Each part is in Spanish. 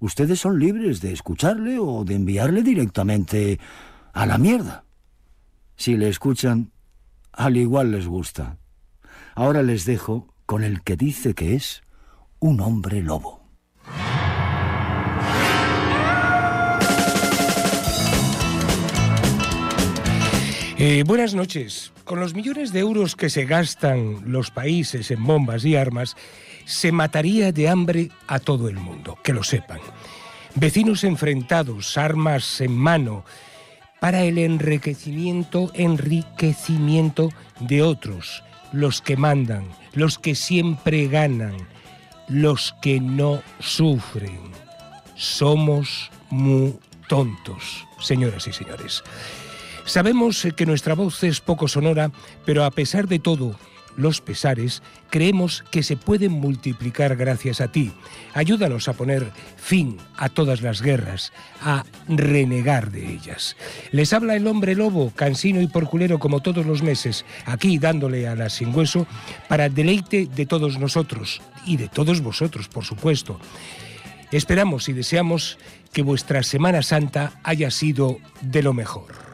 ustedes son libres de escucharle o de enviarle directamente a la mierda. Si le escuchan, al igual les gusta. Ahora les dejo con el que dice que es un hombre lobo. Eh, buenas noches. Con los millones de euros que se gastan los países en bombas y armas, se mataría de hambre a todo el mundo, que lo sepan. Vecinos enfrentados, armas en mano, para el enriquecimiento, enriquecimiento de otros, los que mandan, los que siempre ganan, los que no sufren. Somos muy tontos, señoras y señores. Sabemos que nuestra voz es poco sonora, pero a pesar de todo, los pesares, creemos que se pueden multiplicar gracias a ti. Ayúdanos a poner fin a todas las guerras, a renegar de ellas. Les habla el hombre lobo, cansino y porculero como todos los meses, aquí dándole a la sin hueso para deleite de todos nosotros y de todos vosotros, por supuesto. Esperamos y deseamos que vuestra Semana Santa haya sido de lo mejor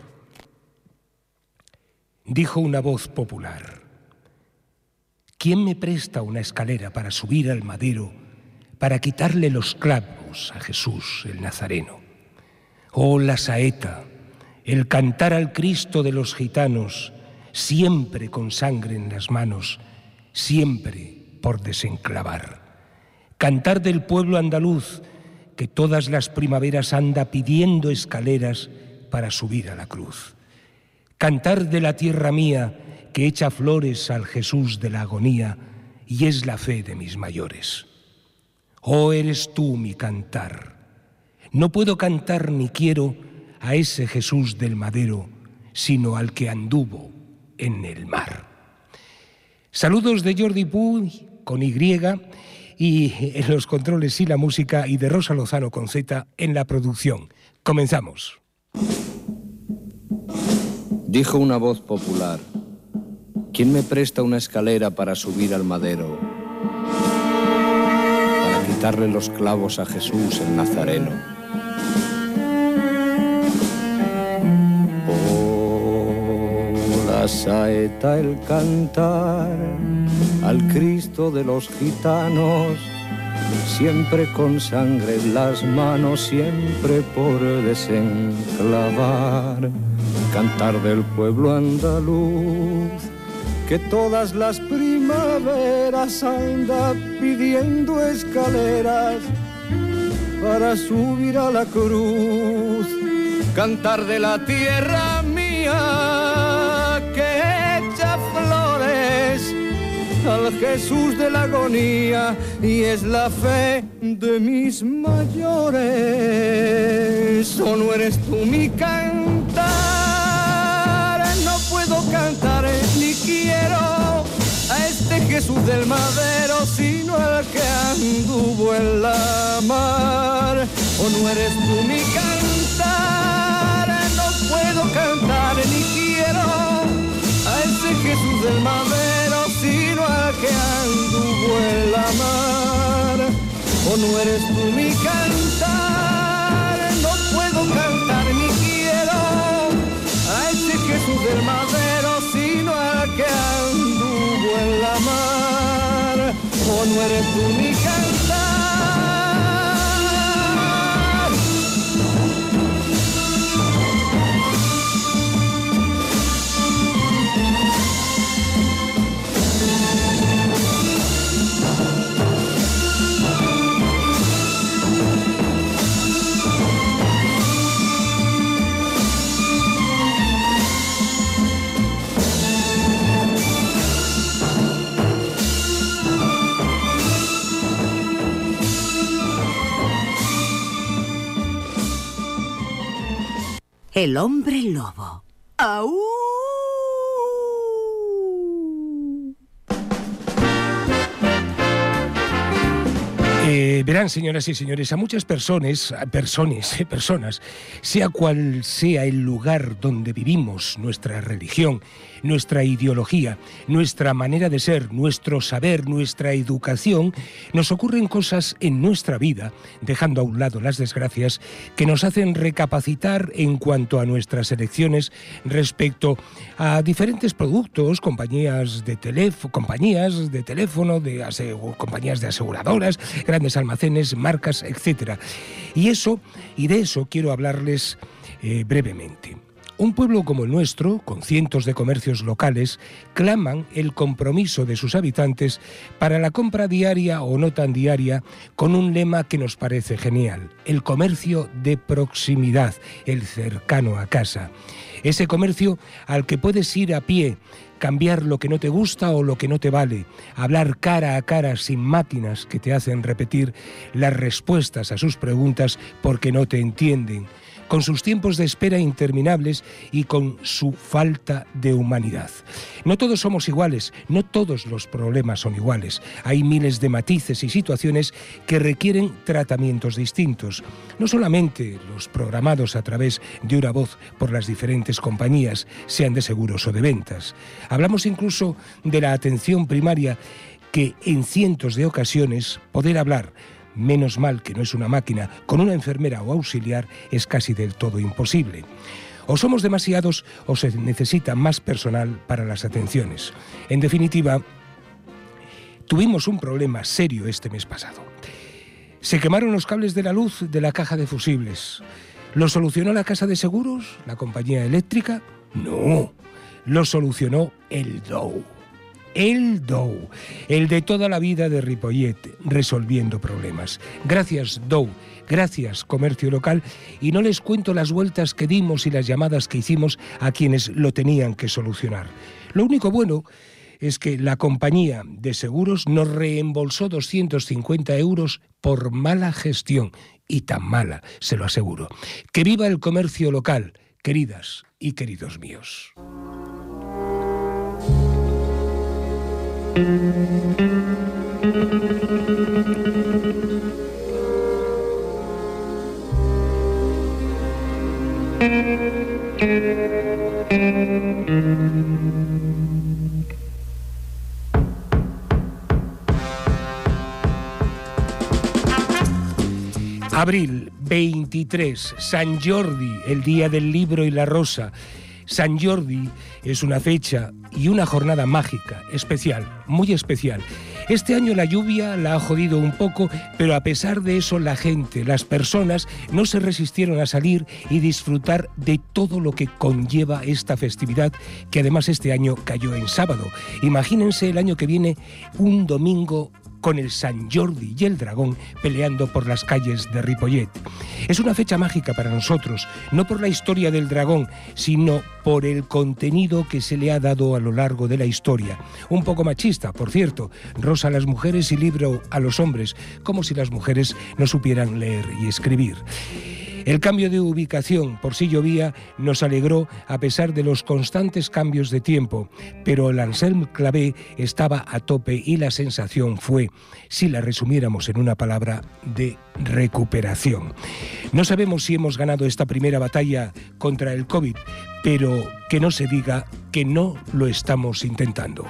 dijo una voz popular. ¿Quién me presta una escalera para subir al madero, para quitarle los clavos a Jesús el Nazareno? Oh, la saeta, el cantar al Cristo de los gitanos, siempre con sangre en las manos, siempre por desenclavar. Cantar del pueblo andaluz, que todas las primaveras anda pidiendo escaleras para subir a la cruz cantar de la tierra mía que echa flores al Jesús de la agonía y es la fe de mis mayores. Oh, eres tú mi cantar. No puedo cantar ni quiero a ese Jesús del madero, sino al que anduvo en el mar. Saludos de Jordi Puy con Y y los controles y la música y de Rosa Lozano con Z en la producción. Comenzamos. Dijo una voz popular, ¿quién me presta una escalera para subir al madero? Para quitarle los clavos a Jesús el Nazareno. Oh, la saeta, el cantar al Cristo de los gitanos siempre con sangre en las manos, siempre por desenclavar cantar del pueblo andaluz, que todas las primaveras anda pidiendo escaleras para subir a la cruz, cantar de la tierra mía que echa flores al Jesús de la agonía y es la fe de mis mayores. ¿O no eres tú mi cantar? Cantar ni quiero a este Jesús del madero, sino al que anduvo en la mar. O no eres tú mi cantar, no puedo cantar ni quiero a ese Jesús del madero, sino al que anduvo en la mar. O no eres tú mi cantar, no puedo cantar ni quiero a ese Jesús del madero que anduvo en la mar, o no eres tú mi cantar. El hombre lobo. ¡Aú! Eh, verán, señoras y señores, a muchas personas, personas, eh, personas, sea cual sea el lugar donde vivimos, nuestra religión, nuestra ideología, nuestra manera de ser, nuestro saber, nuestra educación, nos ocurren cosas en nuestra vida, dejando a un lado las desgracias, que nos hacen recapacitar en cuanto a nuestras elecciones respecto a diferentes productos, compañías de teléfono, compañías de teléfono, de compañías de aseguradoras, grandes almacenes, marcas, etc. Y eso, y de eso quiero hablarles eh, brevemente. Un pueblo como el nuestro, con cientos de comercios locales, claman el compromiso de sus habitantes para la compra diaria o no tan diaria con un lema que nos parece genial, el comercio de proximidad, el cercano a casa. Ese comercio al que puedes ir a pie, cambiar lo que no te gusta o lo que no te vale, hablar cara a cara sin máquinas que te hacen repetir las respuestas a sus preguntas porque no te entienden con sus tiempos de espera interminables y con su falta de humanidad. No todos somos iguales, no todos los problemas son iguales. Hay miles de matices y situaciones que requieren tratamientos distintos. No solamente los programados a través de una voz por las diferentes compañías, sean de seguros o de ventas. Hablamos incluso de la atención primaria que en cientos de ocasiones poder hablar menos mal que no es una máquina, con una enfermera o auxiliar es casi del todo imposible. O somos demasiados o se necesita más personal para las atenciones. En definitiva, tuvimos un problema serio este mes pasado. Se quemaron los cables de la luz de la caja de fusibles. ¿Lo solucionó la casa de seguros? ¿La compañía eléctrica? No, lo solucionó el DOW el Dow, el de toda la vida de Ripollet, resolviendo problemas. Gracias, Dow. Gracias, comercio local. Y no les cuento las vueltas que dimos y las llamadas que hicimos a quienes lo tenían que solucionar. Lo único bueno es que la compañía de seguros nos reembolsó 250 euros por mala gestión. Y tan mala, se lo aseguro. Que viva el comercio local, queridas y queridos míos. Abril 23, San Jordi, el día del libro y la rosa. San Jordi es una fecha y una jornada mágica, especial, muy especial. Este año la lluvia la ha jodido un poco, pero a pesar de eso la gente, las personas, no se resistieron a salir y disfrutar de todo lo que conlleva esta festividad, que además este año cayó en sábado. Imagínense el año que viene un domingo con el San Jordi y el dragón peleando por las calles de Ripollet. Es una fecha mágica para nosotros, no por la historia del dragón, sino por el contenido que se le ha dado a lo largo de la historia. Un poco machista, por cierto, rosa a las mujeres y libro a los hombres, como si las mujeres no supieran leer y escribir. El cambio de ubicación por sí llovía nos alegró a pesar de los constantes cambios de tiempo, pero el Anselm Clavé estaba a tope y la sensación fue, si la resumiéramos en una palabra, de recuperación. No sabemos si hemos ganado esta primera batalla contra el COVID, pero que no se diga que no lo estamos intentando.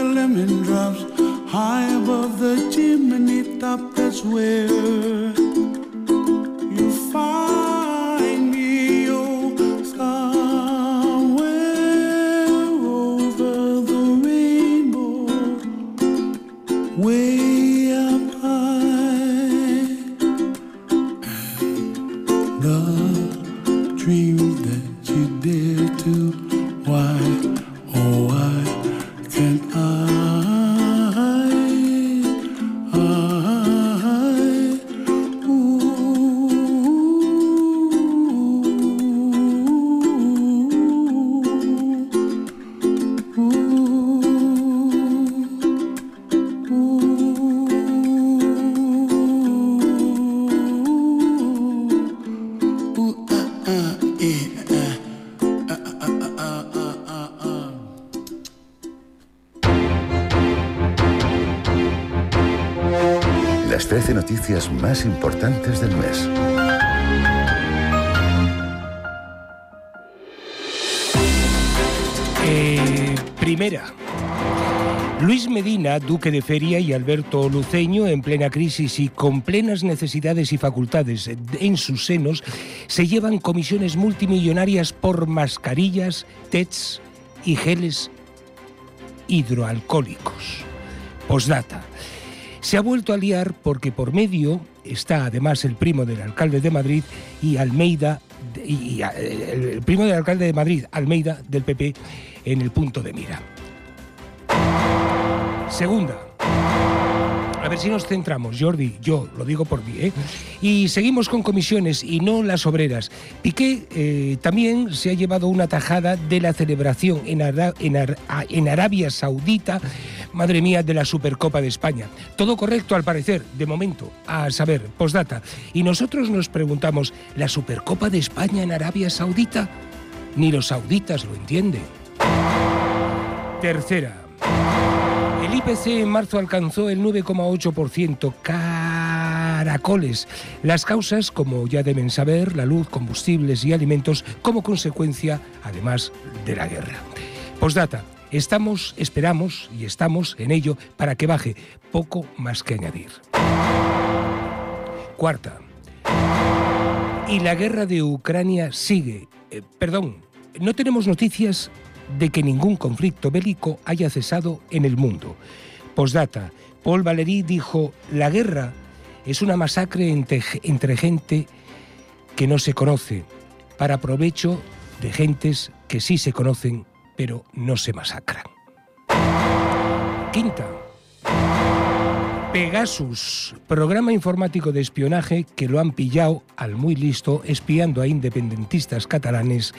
A lemon drops. High above the chimney top, that's where más importantes del mes. Eh, primera. Luis Medina, duque de Feria, y Alberto Luceño, en plena crisis y con plenas necesidades y facultades en sus senos, se llevan comisiones multimillonarias por mascarillas, TETs y geles hidroalcohólicos. Postdata. Se ha vuelto a liar porque por medio está además el primo del alcalde de Madrid y Almeida, y, eh, el primo del alcalde de Madrid, Almeida, del PP, en el punto de mira. Segunda. A ver si nos centramos, Jordi, yo lo digo por mí, ¿eh? Y seguimos con comisiones y no las obreras. Piqué eh, también se ha llevado una tajada de la celebración en Arabia Saudita, madre mía, de la Supercopa de España. Todo correcto al parecer, de momento, a saber, postdata. Y nosotros nos preguntamos, ¿la Supercopa de España en Arabia Saudita? Ni los sauditas lo entienden. Tercera. El IPC en marzo alcanzó el 9,8%. Caracoles. Las causas, como ya deben saber, la luz, combustibles y alimentos, como consecuencia, además, de la guerra. Postdata. Estamos, esperamos y estamos en ello para que baje. Poco más que añadir. Cuarta. Y la guerra de Ucrania sigue. Eh, perdón, no tenemos noticias de que ningún conflicto bélico haya cesado en el mundo. Postdata, Paul Valéry dijo, la guerra es una masacre entre, entre gente que no se conoce, para provecho de gentes que sí se conocen, pero no se masacran. Quinta. Pegasus, programa informático de espionaje que lo han pillado al muy listo espiando a independentistas catalanes.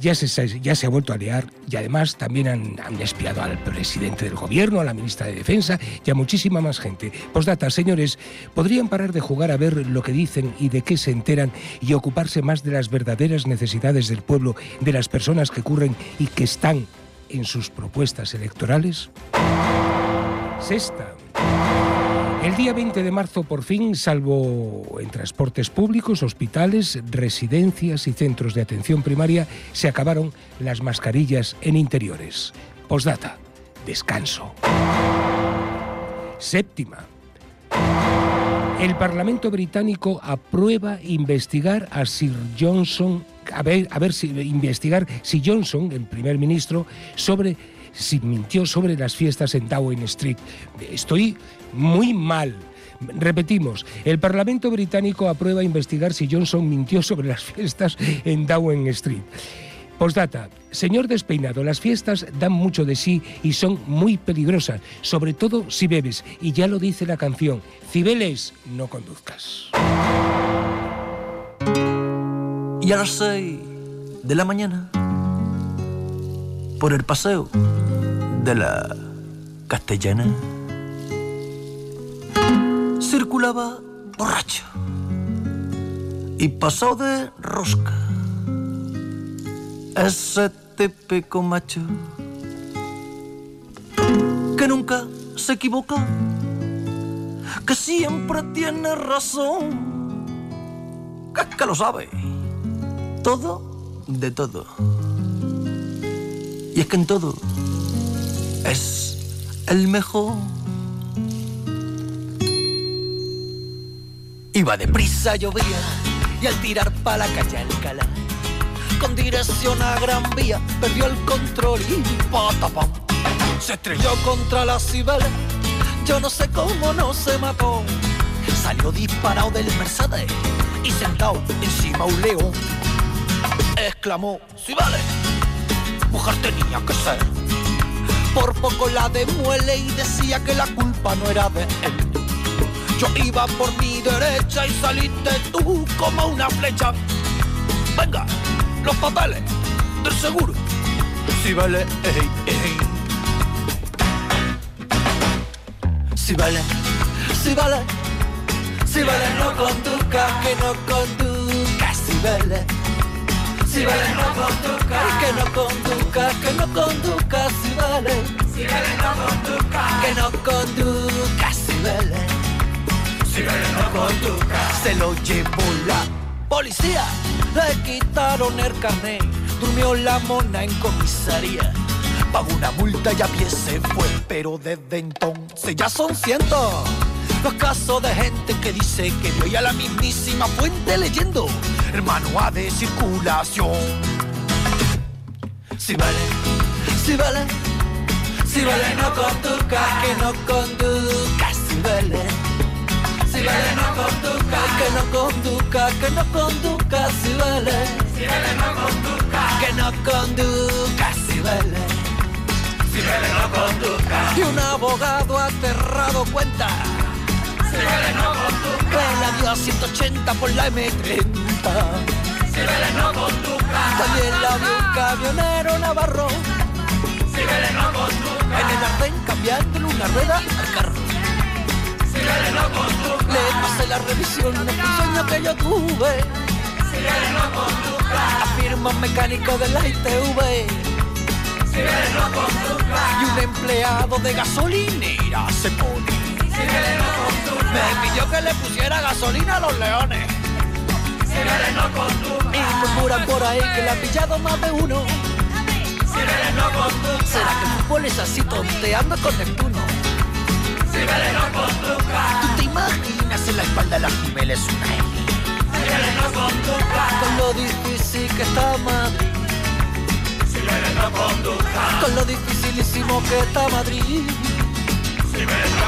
Ya se, ya se ha vuelto a liar y además también han, han espiado al presidente del gobierno, a la ministra de Defensa y a muchísima más gente. Postdata, señores, podrían parar de jugar a ver lo que dicen y de qué se enteran y ocuparse más de las verdaderas necesidades del pueblo, de las personas que ocurren y que están en sus propuestas electorales. Sexta. El día 20 de marzo, por fin, salvo en transportes públicos, hospitales, residencias y centros de atención primaria, se acabaron las mascarillas en interiores. Postdata. Descanso. Séptima. El Parlamento británico aprueba investigar a Sir Johnson, a ver, a ver si investigar si Johnson, el primer ministro, sobre si mintió sobre las fiestas en Downing Street. Estoy muy mal. Repetimos, el Parlamento británico aprueba investigar si Johnson mintió sobre las fiestas en Downing Street. Postdata, señor despeinado, las fiestas dan mucho de sí y son muy peligrosas, sobre todo si bebes, y ya lo dice la canción, Cibeles, no conduzcas. Y a las seis de la mañana, por el paseo de la castellana, circulaba borracho y pasó de rosca ese típico macho que nunca se equivoca, que siempre tiene razón, que, es que lo sabe todo de todo. Y es que en todo es el mejor. Iba deprisa, llovía, y al tirar pa' la calle Alcalá, con dirección a Gran Vía, perdió el control y patapam. Se estrelló contra la cibela, yo no sé cómo no se mató. Salió disparado del Mercedes y sentado encima un león. Exclamó, si vale, mujer tenía que ser. Por poco la demuele y decía que la culpa no era de él. Yo iba por mi derecha y saliste tú como una flecha. Venga, los papeles del seguro. Si vale, ey, ey. Si vale, si vale, si vale, no conduzca, que no conduzca, si vale. Si vale, no conduzca, que no conduzca, que no si vale. Si vale, no conduzca, que no conduzca, si vale. Si vale, no conduzca, se lo llevó la policía, le quitaron el carnet, durmió la mona en comisaría. Pagó una multa y a pie se fue, pero desde entonces ya son cientos los casos de gente que dice que vio ya la mismísima fuente leyendo. El manual de circulación. Si vale, si vale, si vale no conduzca, que no conduzca, si vale. Vale no conduzca, que no conduzca, que no conduzca, si vale. Si vale no conduzca, que no conduzca, si vale. Si vale no conduzca. Y un abogado aterrado cuenta. Si vale no conduzca. Que la dio a 180 por la M30. Si vale no conduzca. También la vio un camionero navarro. Si vale no conduzca. En el arden cambiándole una rueda al carro. Le pasé la revisión de un sueño que yo tuve. Afirma un mecánico de la ITV. Y un empleado de gasolinera se pone. Me pidió que le pusiera gasolina a los leones. Y murmuran por ahí que le ha pillado más de uno. ¿Será que el fútbol es así tonteando con Neptuno? Si vale no conduzca. ¿Tú te imaginas en la espalda de las Jiménez una L? Si vale no conduzca. Con lo difícil que está Madrid. Si vale no conduzca. Con lo dificilísimo que está Madrid. Si vale no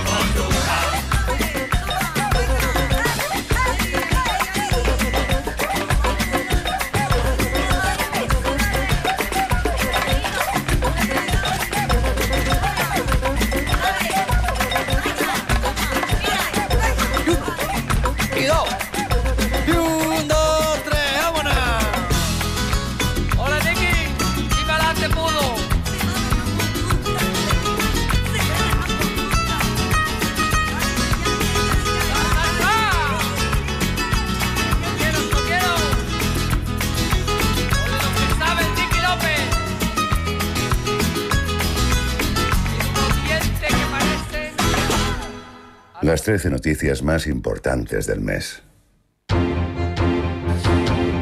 Las 13 noticias más importantes del mes.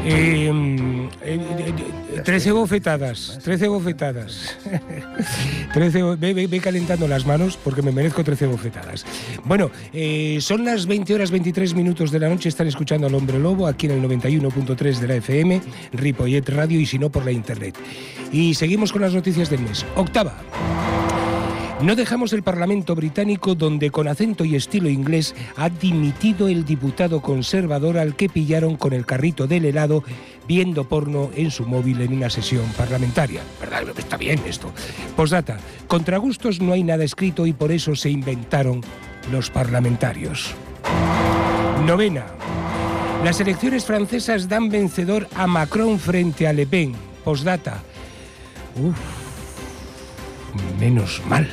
Eh, eh, eh, eh, 13 bofetadas, 13 bofetadas. 13, bo- ve, ve- ve calentando las manos porque me merezco 13 bofetadas. Bueno, eh, son las 20 horas 23 minutos de la noche, están escuchando al Hombre Lobo aquí en el 91.3 de la FM, Ripollet Radio y si no por la internet. Y seguimos con las noticias del mes. Octava. No dejamos el Parlamento británico donde con acento y estilo inglés ha dimitido el diputado conservador al que pillaron con el carrito del helado viendo porno en su móvil en una sesión parlamentaria. ¿Verdad? Está bien esto. Postdata, contra gustos no hay nada escrito y por eso se inventaron los parlamentarios. Novena. Las elecciones francesas dan vencedor a Macron frente a Le Pen. Postdata. Uf, menos mal.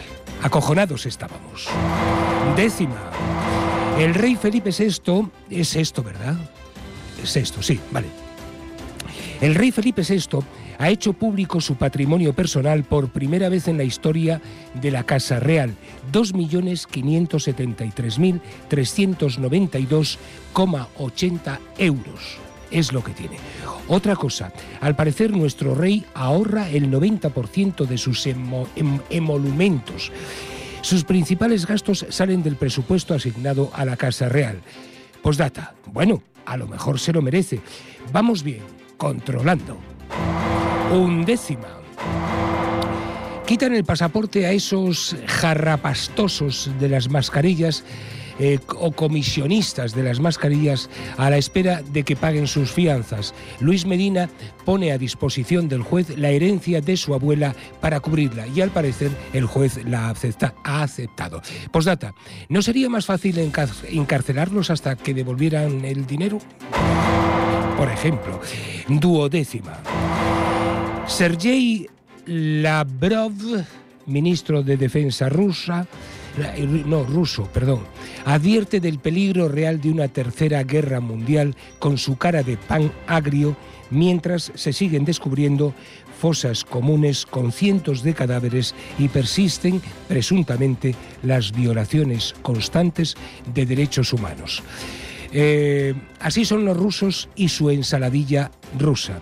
Acojonados estábamos. Décima. El rey Felipe VI es esto, ¿verdad? Es esto, sí, vale. El rey Felipe VI ha hecho público su patrimonio personal por primera vez en la historia de la Casa Real, 2.573.392,80 euros. Es lo que tiene. Otra cosa, al parecer nuestro rey ahorra el 90% de sus em- emolumentos. Sus principales gastos salen del presupuesto asignado a la Casa Real. Postdata, bueno, a lo mejor se lo merece. Vamos bien, controlando. Undécima. Quitan el pasaporte a esos jarrapastosos de las mascarillas eh, o comisionistas de las mascarillas a la espera de que paguen sus fianzas. Luis Medina pone a disposición del juez la herencia de su abuela para cubrirla y al parecer el juez la ha aceptado. Postdata, ¿no sería más fácil encar- encarcelarlos hasta que devolvieran el dinero? Por ejemplo, duodécima. Sergei Lavrov, ministro de Defensa rusa, no, ruso, perdón, advierte del peligro real de una tercera guerra mundial con su cara de pan agrio mientras se siguen descubriendo fosas comunes con cientos de cadáveres y persisten presuntamente las violaciones constantes de derechos humanos. Eh, así son los rusos y su ensaladilla rusa.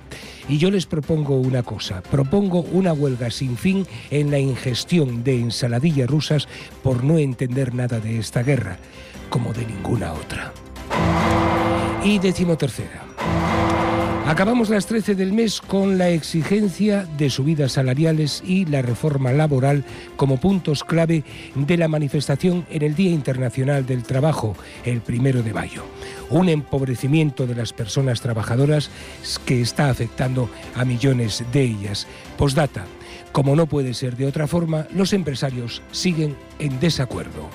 Y yo les propongo una cosa, propongo una huelga sin fin en la ingestión de ensaladillas rusas por no entender nada de esta guerra, como de ninguna otra. Y decimotercera. Acabamos las 13 del mes con la exigencia de subidas salariales y la reforma laboral como puntos clave de la manifestación en el Día Internacional del Trabajo, el primero de mayo. Un empobrecimiento de las personas trabajadoras que está afectando a millones de ellas. Postdata. Como no puede ser de otra forma, los empresarios siguen en desacuerdo.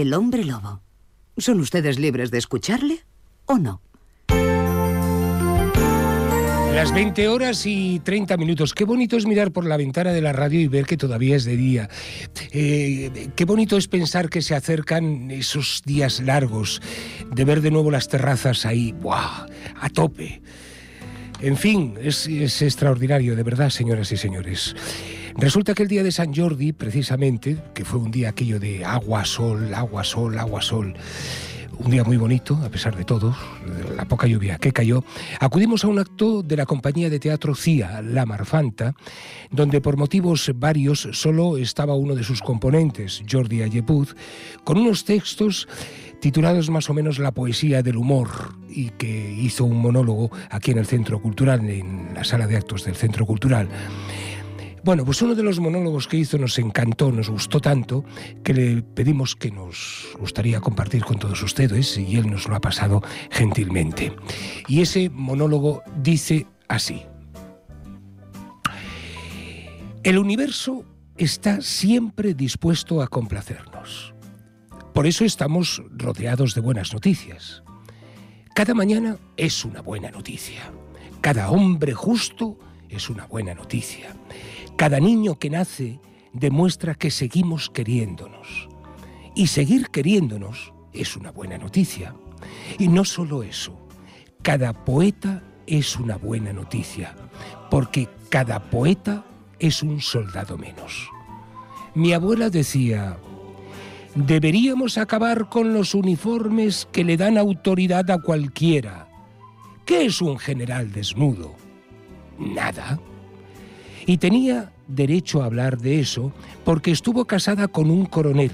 El hombre lobo. ¿Son ustedes libres de escucharle o no? Las 20 horas y 30 minutos. Qué bonito es mirar por la ventana de la radio y ver que todavía es de día. Eh, qué bonito es pensar que se acercan esos días largos, de ver de nuevo las terrazas ahí, ¡buah! a tope. En fin, es, es extraordinario, de verdad, señoras y señores. Resulta que el día de San Jordi, precisamente, que fue un día aquello de agua, sol, agua, sol, agua, sol, un día muy bonito, a pesar de todo, la poca lluvia que cayó, acudimos a un acto de la compañía de teatro CIA, La Marfanta, donde por motivos varios solo estaba uno de sus componentes, Jordi Ayepuz, con unos textos titulados más o menos La poesía del humor y que hizo un monólogo aquí en el Centro Cultural, en la sala de actos del Centro Cultural. Bueno, pues uno de los monólogos que hizo nos encantó, nos gustó tanto, que le pedimos que nos gustaría compartir con todos ustedes y él nos lo ha pasado gentilmente. Y ese monólogo dice así. El universo está siempre dispuesto a complacernos. Por eso estamos rodeados de buenas noticias. Cada mañana es una buena noticia. Cada hombre justo es una buena noticia. Cada niño que nace demuestra que seguimos queriéndonos. Y seguir queriéndonos es una buena noticia. Y no solo eso, cada poeta es una buena noticia, porque cada poeta es un soldado menos. Mi abuela decía, deberíamos acabar con los uniformes que le dan autoridad a cualquiera. ¿Qué es un general desnudo? Nada. Y tenía derecho a hablar de eso porque estuvo casada con un coronel.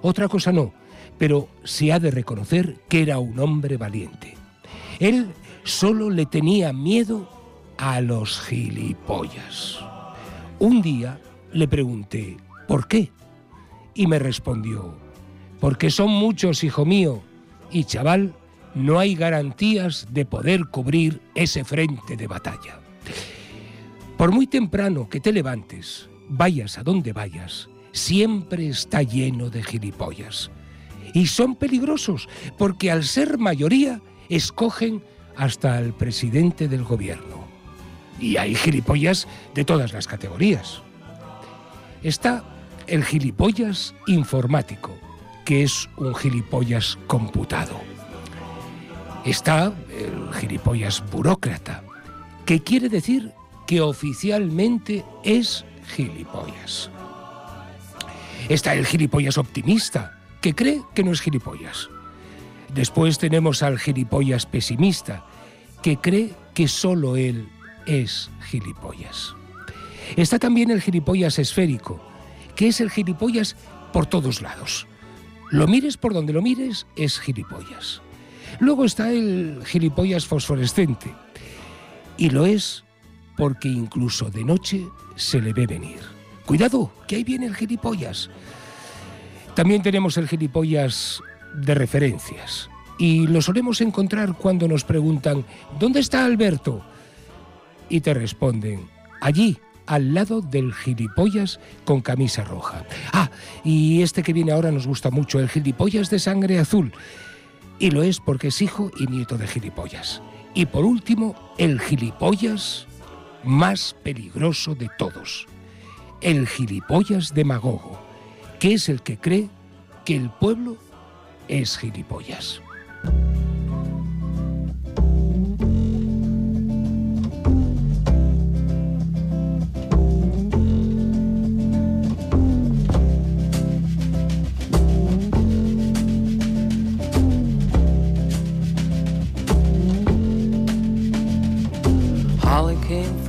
Otra cosa no, pero se ha de reconocer que era un hombre valiente. Él solo le tenía miedo a los gilipollas. Un día le pregunté, ¿por qué? Y me respondió, porque son muchos, hijo mío, y chaval, no hay garantías de poder cubrir ese frente de batalla. Por muy temprano que te levantes, vayas a donde vayas, siempre está lleno de gilipollas. Y son peligrosos porque al ser mayoría escogen hasta al presidente del gobierno. Y hay gilipollas de todas las categorías. Está el gilipollas informático, que es un gilipollas computado. Está el gilipollas burócrata, que quiere decir que oficialmente es gilipollas. Está el gilipollas optimista, que cree que no es gilipollas. Después tenemos al gilipollas pesimista, que cree que solo él es gilipollas. Está también el gilipollas esférico, que es el gilipollas por todos lados. Lo mires por donde lo mires, es gilipollas. Luego está el gilipollas fosforescente, y lo es porque incluso de noche se le ve venir. Cuidado, que ahí viene el gilipollas. También tenemos el gilipollas de referencias. Y lo solemos encontrar cuando nos preguntan, ¿dónde está Alberto? Y te responden, allí, al lado del gilipollas con camisa roja. Ah, y este que viene ahora nos gusta mucho, el gilipollas de sangre azul. Y lo es porque es hijo y nieto de gilipollas. Y por último, el gilipollas más peligroso de todos, el gilipollas demagogo, que es el que cree que el pueblo es gilipollas.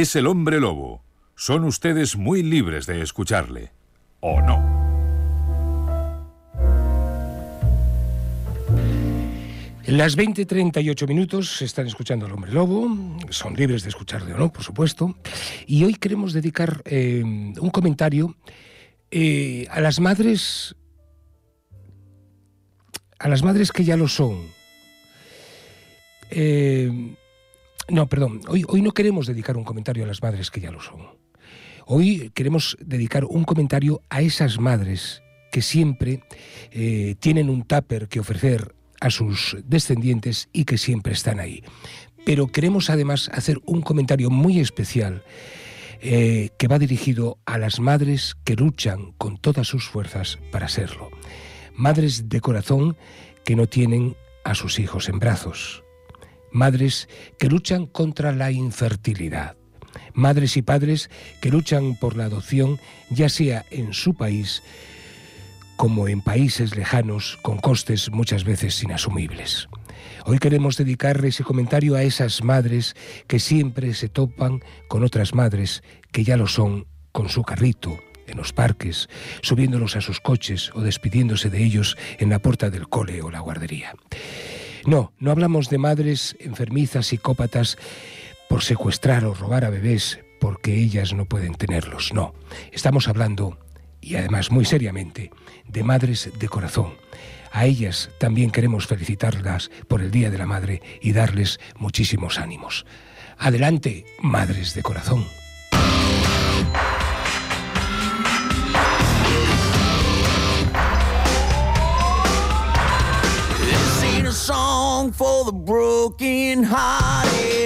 Es el hombre lobo. Son ustedes muy libres de escucharle. ¿O no? Las 20.38 minutos están escuchando al hombre lobo, son libres de escucharle o no, por supuesto, y hoy queremos dedicar eh, un comentario eh, a las madres, a las madres que ya lo son. Eh, no, perdón, hoy, no queremos dedicar un comentario a las madres que ya lo son. Hoy queremos dedicar un comentario a esas madres que siempre eh, tienen un tupper que ofrecer a sus descendientes y que siempre están ahí. Pero queremos además hacer un comentario muy especial eh, que va dirigido a las madres que luchan con todas sus fuerzas para serlo. Madres de corazón que no tienen a sus hijos en brazos. Madres que luchan contra la infertilidad. Madres y padres que luchan por la adopción, ya sea en su país como en países lejanos con costes muchas veces inasumibles. Hoy queremos dedicar ese comentario a esas madres que siempre se topan con otras madres que ya lo son con su carrito, en los parques, subiéndolos a sus coches o despidiéndose de ellos en la puerta del cole o la guardería. No, no hablamos de madres enfermizas, psicópatas, por secuestrar o robar a bebés porque ellas no pueden tenerlos. No, estamos hablando, y además muy seriamente, de madres de corazón. A ellas también queremos felicitarlas por el Día de la Madre y darles muchísimos ánimos. Adelante, madres de corazón. For the broken hearted.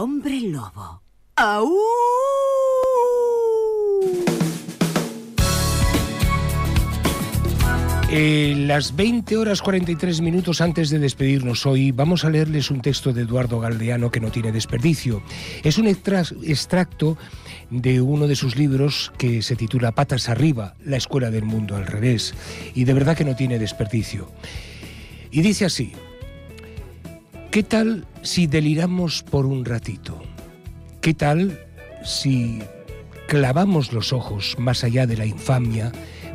Hombre lobo. ¡Au! Eh, las 20 horas 43 minutos antes de despedirnos hoy, vamos a leerles un texto de Eduardo Galdeano que no tiene desperdicio. Es un extra- extracto de uno de sus libros que se titula Patas arriba, la escuela del mundo al revés, y de verdad que no tiene desperdicio. Y dice así, ¿qué tal si deliramos por un ratito? ¿Qué tal si clavamos los ojos más allá de la infamia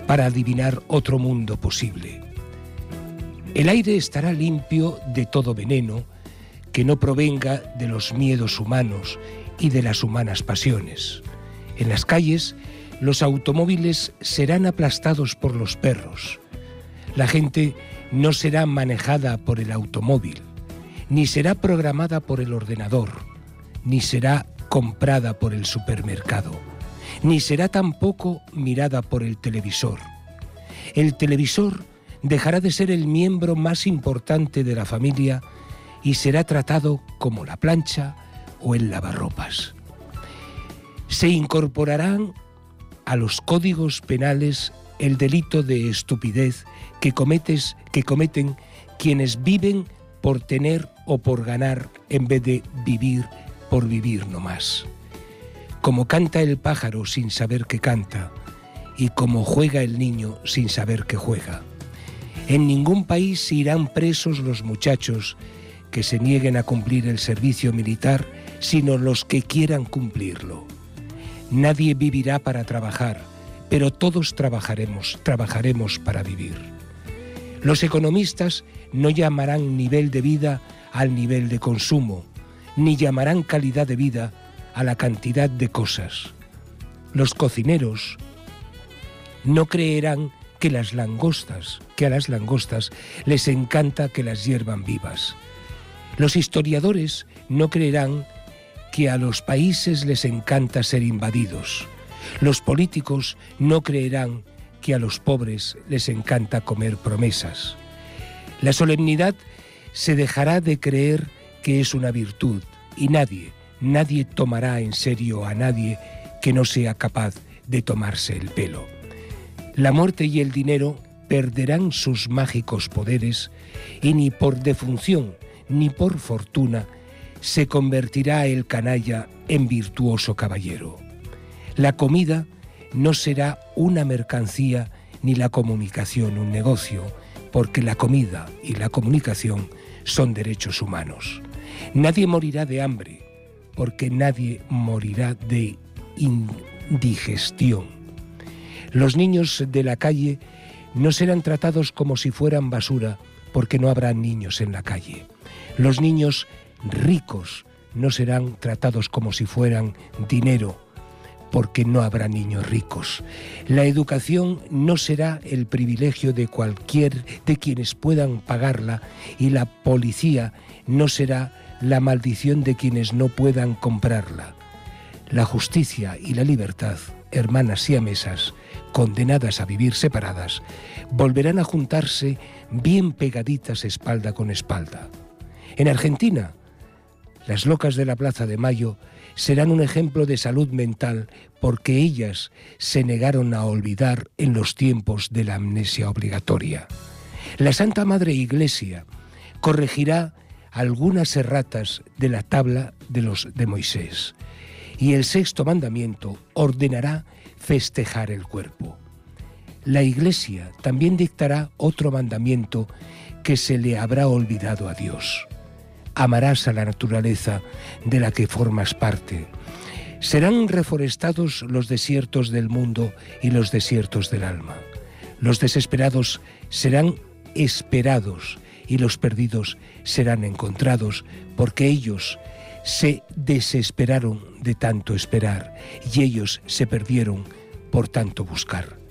para adivinar otro mundo posible? El aire estará limpio de todo veneno que no provenga de los miedos humanos y de las humanas pasiones. En las calles, los automóviles serán aplastados por los perros. La gente no será manejada por el automóvil, ni será programada por el ordenador, ni será comprada por el supermercado, ni será tampoco mirada por el televisor. El televisor dejará de ser el miembro más importante de la familia y será tratado como la plancha o el lavarropas. Se incorporarán a los códigos penales el delito de estupidez que, cometes, que cometen quienes viven por tener o por ganar en vez de vivir por vivir no más. Como canta el pájaro sin saber que canta y como juega el niño sin saber que juega. En ningún país irán presos los muchachos que se nieguen a cumplir el servicio militar, sino los que quieran cumplirlo. Nadie vivirá para trabajar, pero todos trabajaremos, trabajaremos para vivir. Los economistas no llamarán nivel de vida al nivel de consumo, ni llamarán calidad de vida a la cantidad de cosas. Los cocineros no creerán que las langostas, que a las langostas les encanta que las hiervan vivas. Los historiadores no creerán que a los países les encanta ser invadidos. Los políticos no creerán que a los pobres les encanta comer promesas. La solemnidad se dejará de creer que es una virtud y nadie, nadie tomará en serio a nadie que no sea capaz de tomarse el pelo. La muerte y el dinero perderán sus mágicos poderes y ni por defunción ni por fortuna se convertirá el canalla en virtuoso caballero. La comida no será una mercancía ni la comunicación un negocio, porque la comida y la comunicación son derechos humanos. Nadie morirá de hambre, porque nadie morirá de indigestión. Los niños de la calle no serán tratados como si fueran basura, porque no habrá niños en la calle. Los niños ricos no serán tratados como si fueran dinero, porque no habrá niños ricos. La educación no será el privilegio de cualquier de quienes puedan pagarla y la policía no será la maldición de quienes no puedan comprarla. La justicia y la libertad, hermanas siamesas, condenadas a vivir separadas, volverán a juntarse bien pegaditas espalda con espalda. En Argentina, las locas de la Plaza de Mayo serán un ejemplo de salud mental porque ellas se negaron a olvidar en los tiempos de la amnesia obligatoria. La Santa Madre Iglesia corregirá algunas erratas de la tabla de los de Moisés y el sexto mandamiento ordenará festejar el cuerpo. La Iglesia también dictará otro mandamiento que se le habrá olvidado a Dios amarás a la naturaleza de la que formas parte. Serán reforestados los desiertos del mundo y los desiertos del alma. Los desesperados serán esperados y los perdidos serán encontrados, porque ellos se desesperaron de tanto esperar y ellos se perdieron por tanto buscar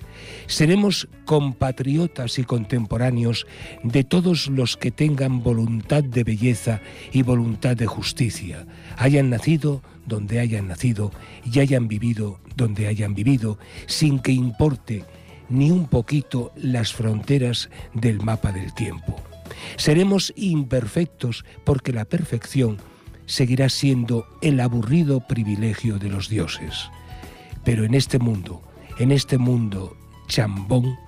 seremos compatriotas y contemporáneos de todos los que tengan voluntad de belleza y voluntad de justicia, hayan nacido donde hayan nacido y hayan vivido donde hayan vivido, sin que importe ni un poquito las fronteras del mapa del tiempo. Seremos imperfectos porque la perfección seguirá siendo el aburrido privilegio de los dioses. Pero en este mundo, en este mundo chambón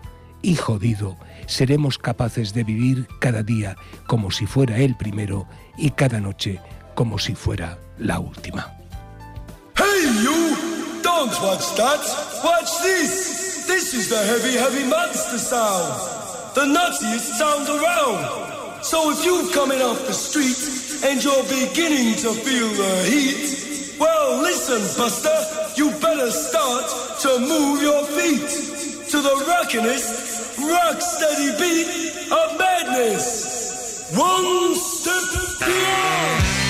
y jodido, seremos capaces de vivir cada día como si fuera el primero y cada noche como si fuera la última. Hey you! Don't watch that! Watch this! This is the heavy, heavy monster sound! The nuttiest sound around! So if you're coming off the street and you're beginning to feel the heat, well listen, Buster, you better start to move your feet! To the rockinest, rock steady beat of madness. One step beyond.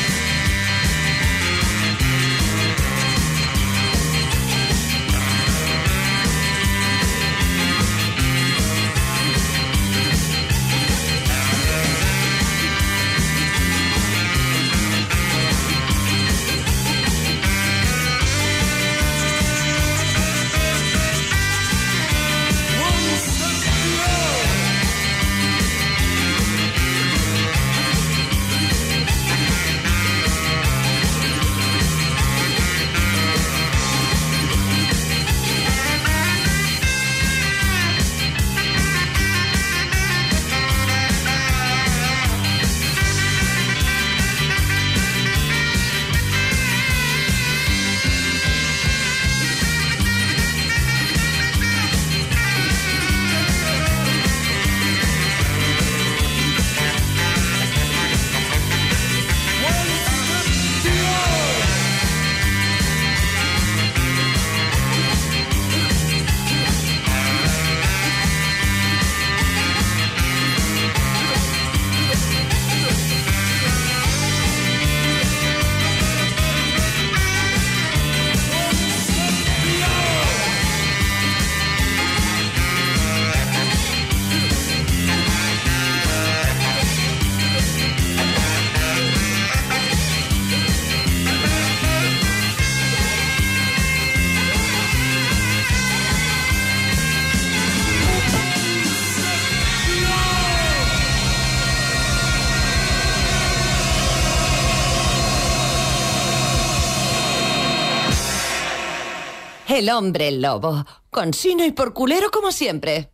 El hombre lobo. Con sino y por culero como siempre.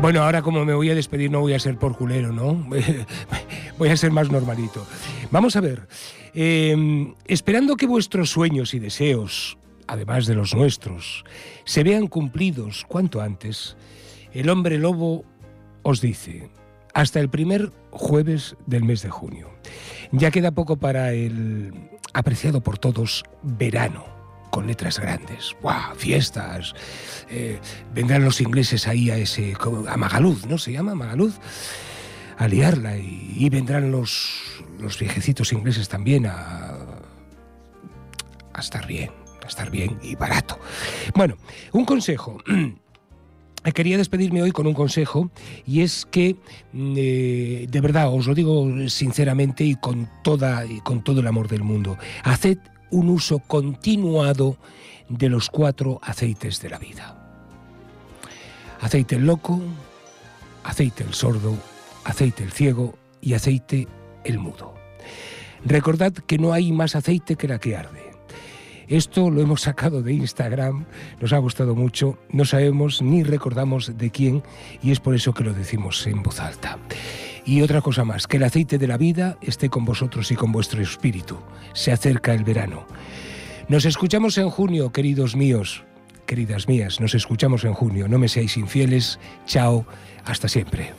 Bueno, ahora como me voy a despedir no voy a ser por culero, ¿no? voy a ser más normalito. Vamos a ver. eh, esperando que vuestros sueños y deseos, además de los nuestros, se vean cumplidos cuanto antes, el hombre lobo os dice, hasta el primer jueves del mes de junio. Ya queda poco para el apreciado por todos verano, con letras grandes. ¡Guau! Fiestas. Eh, vendrán los ingleses ahí a ese. a Magaluz, ¿no? Se llama Magaluz. A liarla. Y, vendrán los, los viejecitos ingleses también a. a estar bien. A estar bien y barato. Bueno, un consejo. Quería despedirme hoy con un consejo y es que, mm, eh, de verdad, os lo digo sinceramente y con, toda, y con todo el amor del mundo, haced un uso continuado de los cuatro aceites de la vida. Aceite el loco, aceite el sordo, aceite el ciego y aceite el mudo. Recordad que no hay más aceite que la que arde. Esto lo hemos sacado de Instagram, nos ha gustado mucho, no sabemos ni recordamos de quién y es por eso que lo decimos en voz alta. Y otra cosa más, que el aceite de la vida esté con vosotros y con vuestro espíritu. Se acerca el verano. Nos escuchamos en junio, queridos míos, queridas mías, nos escuchamos en junio. No me seáis infieles. Chao, hasta siempre.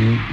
In